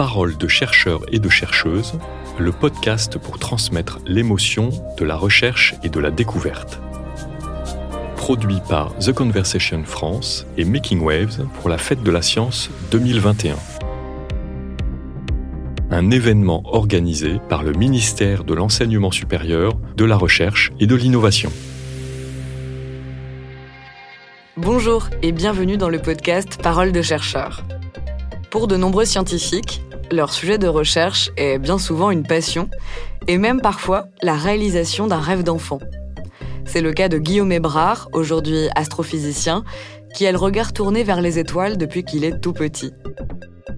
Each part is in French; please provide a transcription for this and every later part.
Parole de chercheurs et de chercheuses, le podcast pour transmettre l'émotion de la recherche et de la découverte. Produit par The Conversation France et Making Waves pour la Fête de la Science 2021. Un événement organisé par le ministère de l'Enseignement supérieur, de la Recherche et de l'Innovation. Bonjour et bienvenue dans le podcast Parole de chercheurs. Pour de nombreux scientifiques, leur sujet de recherche est bien souvent une passion et même parfois la réalisation d'un rêve d'enfant. C'est le cas de Guillaume Hébrard, aujourd'hui astrophysicien, qui a le regard tourné vers les étoiles depuis qu'il est tout petit.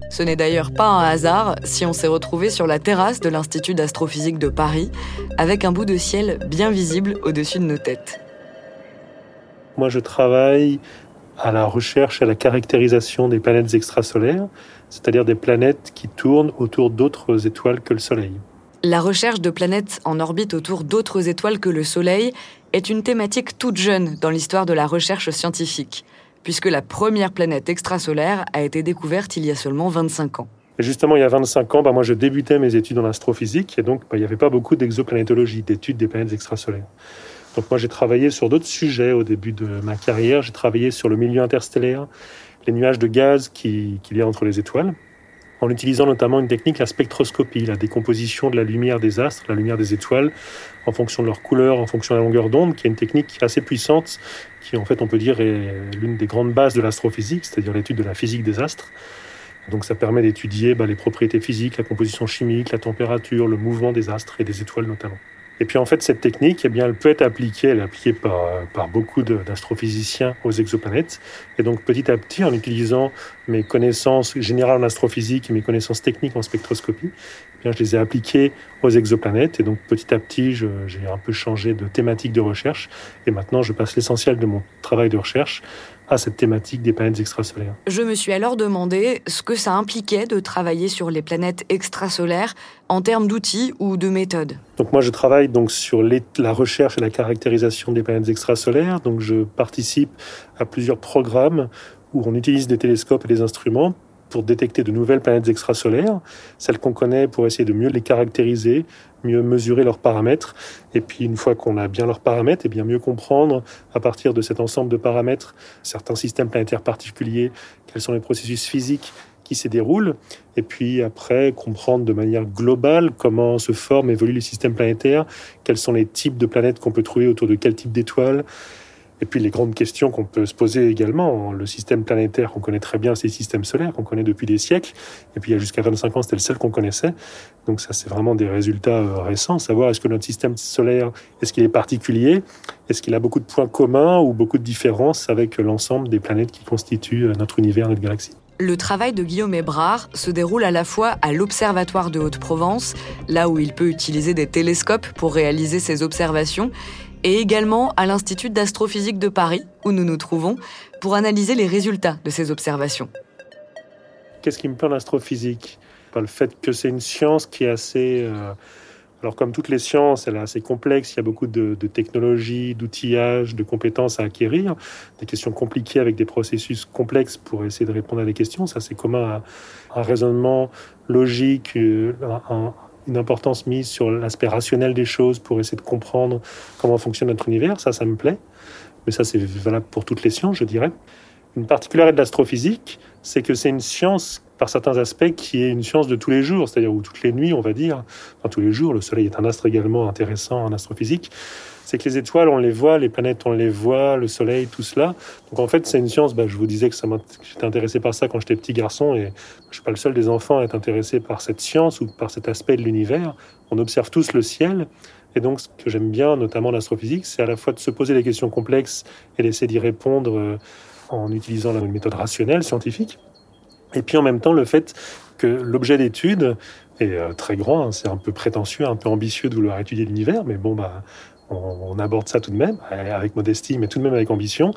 Ce n'est d'ailleurs pas un hasard si on s'est retrouvé sur la terrasse de l'Institut d'astrophysique de Paris, avec un bout de ciel bien visible au-dessus de nos têtes. Moi, je travaille à la recherche et à la caractérisation des planètes extrasolaires, c'est-à-dire des planètes qui tournent autour d'autres étoiles que le Soleil. La recherche de planètes en orbite autour d'autres étoiles que le Soleil est une thématique toute jeune dans l'histoire de la recherche scientifique, puisque la première planète extrasolaire a été découverte il y a seulement 25 ans. Et justement, il y a 25 ans, bah, moi je débutais mes études en astrophysique, et donc bah, il n'y avait pas beaucoup d'exoplanétologie, d'études des planètes extrasolaires. Donc moi j'ai travaillé sur d'autres sujets au début de ma carrière. J'ai travaillé sur le milieu interstellaire, les nuages de gaz qu'il y a entre les étoiles, en utilisant notamment une technique, la spectroscopie, la décomposition de la lumière des astres, la lumière des étoiles, en fonction de leur couleur, en fonction de la longueur d'onde, qui est une technique assez puissante, qui en fait on peut dire est l'une des grandes bases de l'astrophysique, c'est-à-dire l'étude de la physique des astres. Donc ça permet d'étudier bah, les propriétés physiques, la composition chimique, la température, le mouvement des astres et des étoiles notamment. Et puis en fait, cette technique, eh bien, elle peut être appliquée, elle est appliquée par, par beaucoup d'astrophysiciens aux exoplanètes. Et donc petit à petit, en utilisant mes connaissances générales en astrophysique et mes connaissances techniques en spectroscopie, je les ai appliquées aux exoplanètes. Et donc petit à petit, j'ai un peu changé de thématique de recherche. Et maintenant, je passe l'essentiel de mon travail de recherche à cette thématique des planètes extrasolaires. Je me suis alors demandé ce que ça impliquait de travailler sur les planètes extrasolaires en termes d'outils ou de méthodes. Donc moi je travaille donc sur la recherche et la caractérisation des planètes extrasolaires. Donc je participe à plusieurs programmes où on utilise des télescopes et des instruments pour détecter de nouvelles planètes extrasolaires, celles qu'on connaît pour essayer de mieux les caractériser, mieux mesurer leurs paramètres, et puis une fois qu'on a bien leurs paramètres, et bien mieux comprendre à partir de cet ensemble de paramètres certains systèmes planétaires particuliers, quels sont les processus physiques qui s'y déroulent, et puis après comprendre de manière globale comment se forment, évoluent les systèmes planétaires, quels sont les types de planètes qu'on peut trouver autour de quel type d'étoiles, et puis les grandes questions qu'on peut se poser également. Le système planétaire qu'on connaît très bien, c'est le système solaire qu'on connaît depuis des siècles. Et puis il y a jusqu'à 25 ans, c'était le seul qu'on connaissait. Donc ça, c'est vraiment des résultats euh, récents. Savoir est-ce que notre système solaire, est-ce qu'il est particulier Est-ce qu'il a beaucoup de points communs ou beaucoup de différences avec l'ensemble des planètes qui constituent euh, notre univers, notre galaxie le travail de Guillaume Hébrard se déroule à la fois à l'Observatoire de Haute-Provence, là où il peut utiliser des télescopes pour réaliser ses observations, et également à l'Institut d'astrophysique de Paris, où nous nous trouvons, pour analyser les résultats de ces observations. Qu'est-ce qui me plaît en astrophysique Le fait que c'est une science qui est assez... Euh, alors comme toutes les sciences, elle est assez complexe, il y a beaucoup de, technologies, d'outillages, de compétences à acquérir, des questions compliquées avec des processus complexes pour essayer de répondre à des questions. Ça, c'est commun à un raisonnement logique, euh, une importance mise sur l'aspect rationnel des choses pour essayer de comprendre comment fonctionne notre univers. Ça, ça me plaît. Mais ça, c'est valable pour toutes les sciences, je dirais. Une particularité de l'astrophysique, c'est que c'est une science, par certains aspects, qui est une science de tous les jours, c'est-à-dire où toutes les nuits, on va dire, enfin tous les jours, le Soleil est un astre également intéressant en astrophysique, c'est que les étoiles, on les voit, les planètes, on les voit, le Soleil, tout cela. Donc en fait, c'est une science, bah, je vous disais que j'étais intéressé par ça quand j'étais petit garçon, et je suis pas le seul des enfants à être intéressé par cette science ou par cet aspect de l'univers. On observe tous le ciel, et donc, ce que j'aime bien, notamment l'astrophysique, c'est à la fois de se poser des questions complexes et d'essayer d'y répondre euh, en utilisant la méthode rationnelle, scientifique. Et puis en même temps, le fait que l'objet d'étude est euh, très grand, hein, c'est un peu prétentieux, un peu ambitieux de vouloir étudier l'univers, mais bon, bah, on, aborde ça tout de même, avec modestie, mais tout de même avec ambition.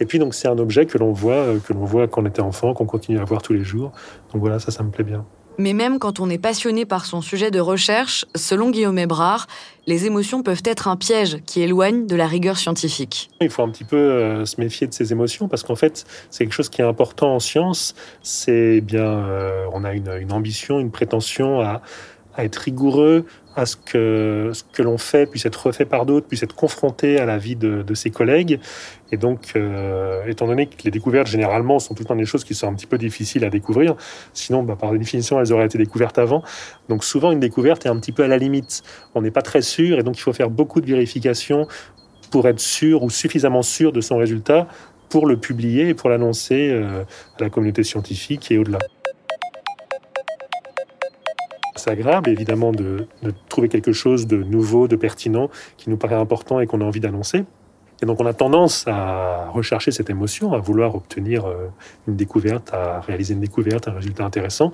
Et puis donc c'est un objet que l'on voit, euh, que l'on voit quand on était enfant, qu'on continue à voir tous les jours. Donc voilà, ça, ça me plaît bien. Mais même quand on est passionné par son sujet de recherche, selon Guillaume Ebrard, les émotions peuvent être un piège qui éloigne de la rigueur scientifique. Il faut un petit peu euh, se méfier de ces émotions parce qu'en fait, c'est quelque chose qui est important en science. C'est bien, euh, on a une, ambition, une prétention à être rigoureux, à ce que ce que l'on fait puisse être refait par d'autres, puisse être confronté à la vie de, ses collègues. Et donc, euh, étant donné que les découvertes généralement sont tout le temps des choses qui sont un petit peu difficiles à découvrir, sinon bah, par définition elles auraient été découvertes avant. Donc souvent une découverte est un petit peu à la limite. On n'est pas très sûr et donc il faut faire beaucoup de vérifications pour être sûr ou suffisamment sûr de son résultat pour le publier et pour l'annoncer euh, à la communauté scientifique et au-delà c'est évidemment de, de, trouver quelque chose de nouveau, de pertinent, qui nous paraît important et qu'on a envie d'annoncer. Et donc on a tendance à rechercher cette émotion, à vouloir obtenir euh, une découverte, à réaliser une découverte, un résultat intéressant.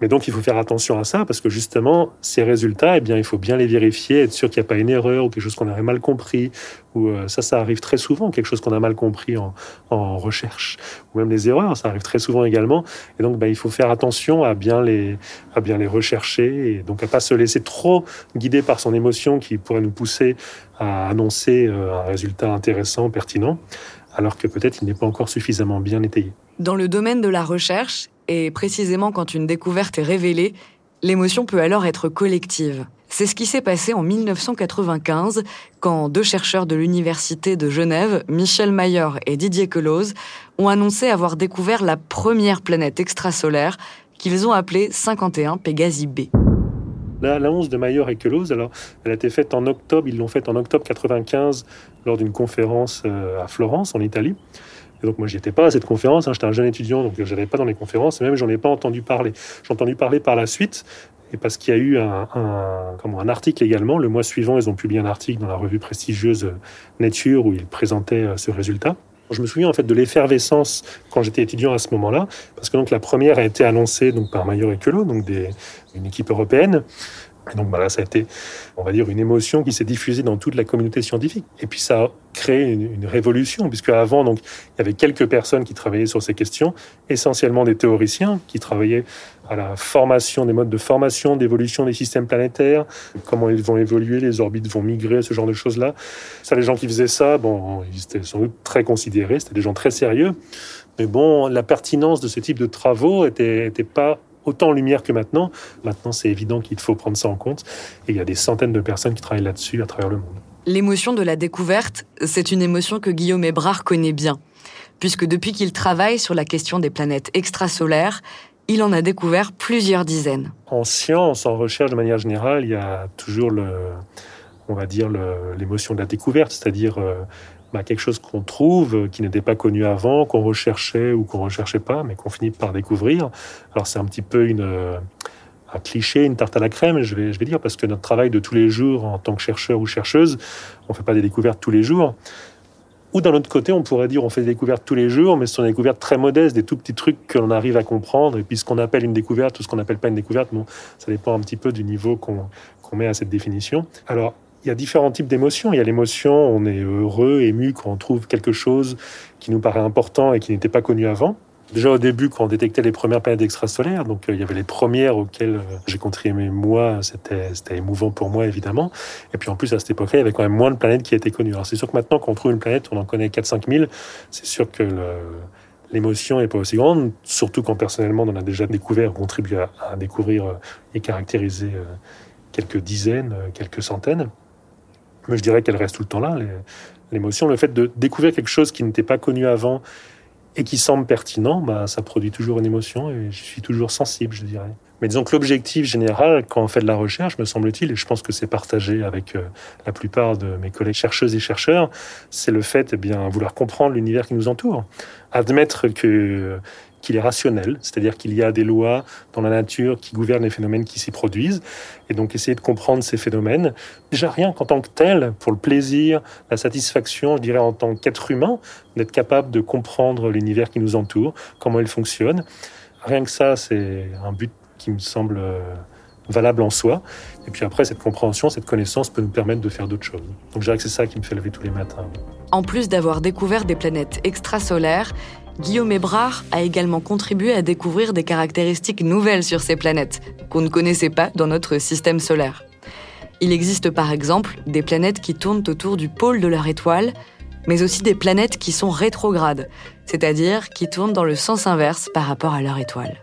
Mais donc, il faut faire attention à ça parce que justement, ces résultats, eh bien, il faut bien les vérifier, être sûr qu'il n'y a pas une erreur ou quelque chose qu'on aurait mal compris. Ou euh, ça, ça arrive très souvent, quelque chose qu'on a mal compris en, recherche. Ou même les erreurs, ça arrive très souvent également. Et donc, bah, il faut faire attention à bien les, à bien les rechercher et donc à pas se laisser trop guider par son émotion qui pourrait nous pousser à annoncer euh, un résultat intéressant, pertinent, alors que peut-être il n'est pas encore suffisamment bien étayé. Dans le domaine de la recherche, et précisément quand une découverte est révélée, l'émotion peut alors être collective. C'est ce qui s'est passé en 1995 quand deux chercheurs de l'Université de Genève, Michel Mayer et Didier Queloz, ont annoncé avoir découvert la première planète extrasolaire qu'ils ont appelée 51 Pégasi B. L'annonce de Mayer et Queloz, alors, elle a été faite en octobre, ils l'ont faite en octobre 95 lors d'une conférence euh, à Florence, en Italie. Et donc moi, j'y étais pas à cette conférence. Hein, J'étais un jeune étudiant, donc je n'allais pas dans les conférences. Et même, j'en ai pas entendu parler. J'ai entendu parler par la suite. Et parce qu'il y a eu un, comment, un article également. Le mois suivant, ils ont publié un article dans la revue prestigieuse Nature où ils présentaient euh, ce résultat. Je me souviens en fait de l'effervescence quand j'étais étudiant à ce moment-là, parce que donc la première a été annoncée donc par Mayor et Queloz, donc une équipe européenne. Et donc bah là, ça a été, on va dire, une émotion qui s'est diffusée dans toute la communauté scientifique. Et puis ça a créé une, révolution, puisque avant, donc, il y avait quelques personnes qui travaillaient sur ces questions, essentiellement des théoriciens qui travaillaient à la formation, des modes de formation, d'évolution des systèmes planétaires, comment ils vont évoluer, les orbites vont migrer, ce genre de choses-là. Ça, les gens qui faisaient ça, bon, ils étaient sans doute très considérés, c'était des gens très sérieux. Mais bon, la pertinence de ce type de travaux était, était pas autant en lumière que maintenant. Maintenant, c'est évident qu'il faut prendre ça en compte. Et il y a des centaines de personnes qui travaillent là-dessus à travers le monde. L'émotion de la découverte, c'est une émotion que Guillaume Hébrard connaît bien, puisque depuis qu'il travaille sur la question des planètes extrasolaires, il en a découvert plusieurs dizaines. En science, en recherche de manière générale, il y a toujours le, on va dire l'émotion de la découverte, c'est-à-dire euh, bah, quelque chose qu'on trouve qui n'était pas connu avant, qu'on recherchait ou qu'on recherchait pas, mais qu'on finit par découvrir. Alors c'est un petit peu une un cliché, une tarte à la crème, je vais, je vais dire, parce que notre travail de tous les jours en tant que chercheur ou chercheuse, on fait pas des découvertes tous les jours. Ou d'un autre côté, on pourrait dire on fait des découvertes tous les jours, mais ce sont des découvertes très modestes, des tout petits trucs que l'on arrive à comprendre. Et puis ce qu'on appelle une découverte ou ce qu'on n'appelle pas une découverte, bon, ça dépend un petit peu du niveau qu'on qu'on met à cette définition. Alors, il y a différents types d'émotions. Il y a l'émotion, on est heureux, ému quand on trouve quelque chose qui nous paraît important et qui n'était pas connu avant. Déjà au début, quand on détectait les premières planètes extrasolaires, donc euh, il y avait les premières auxquelles euh, j'ai contribué moi, c'était émouvant pour moi évidemment. Et puis en plus à cette époque-là, il y avait quand même moins de planètes qui étaient connues. Alors c'est sûr que maintenant, quand on trouve une planète, on en connaît 4-5 000. C'est sûr que l'émotion n'est pas aussi grande, surtout quand personnellement on a déjà découvert, contribué à, à découvrir euh, et caractériser quelques dizaines, quelques centaines. Mais je dirais qu'elle reste tout le temps là, l'émotion. Le fait de découvrir quelque chose qui n'était pas connu avant et qui semble pertinent, bah, ça produit toujours une émotion et je suis toujours sensible, je dirais. Mais disons que l'objectif général, quand on fait de la recherche, me semble-t-il, et je pense que c'est partagé avec euh, la plupart de mes collègues chercheuses et chercheurs, c'est le fait de eh bien vouloir comprendre l'univers qui nous entoure, admettre que qu'il est rationnel, c'est-à-dire qu'il y a des lois dans la nature qui gouvernent les phénomènes qui s'y produisent, et donc essayer de comprendre ces phénomènes. Déjà rien qu'en tant que tel, pour le plaisir, la satisfaction, je dirais en tant qu'être humain, d'être capable de comprendre l'univers qui nous entoure, comment il fonctionne. Rien que ça, c'est un but qui me semble euh, valable en soi. Et puis après, cette compréhension, cette connaissance peut nous permettre de faire d'autres choses. Donc je dirais que c'est ça qui me fait lever tous les matins. En plus d'avoir découvert des planètes extrasolaires, Guillaume Ebrard a également contribué à découvrir des caractéristiques nouvelles sur ces planètes, qu'on ne connaissait pas dans notre système solaire. Il existe par exemple des planètes qui tournent autour du pôle de leur étoile, mais aussi des planètes qui sont rétrogrades, c'est-à-dire qui tournent dans le sens inverse par rapport à leur étoile.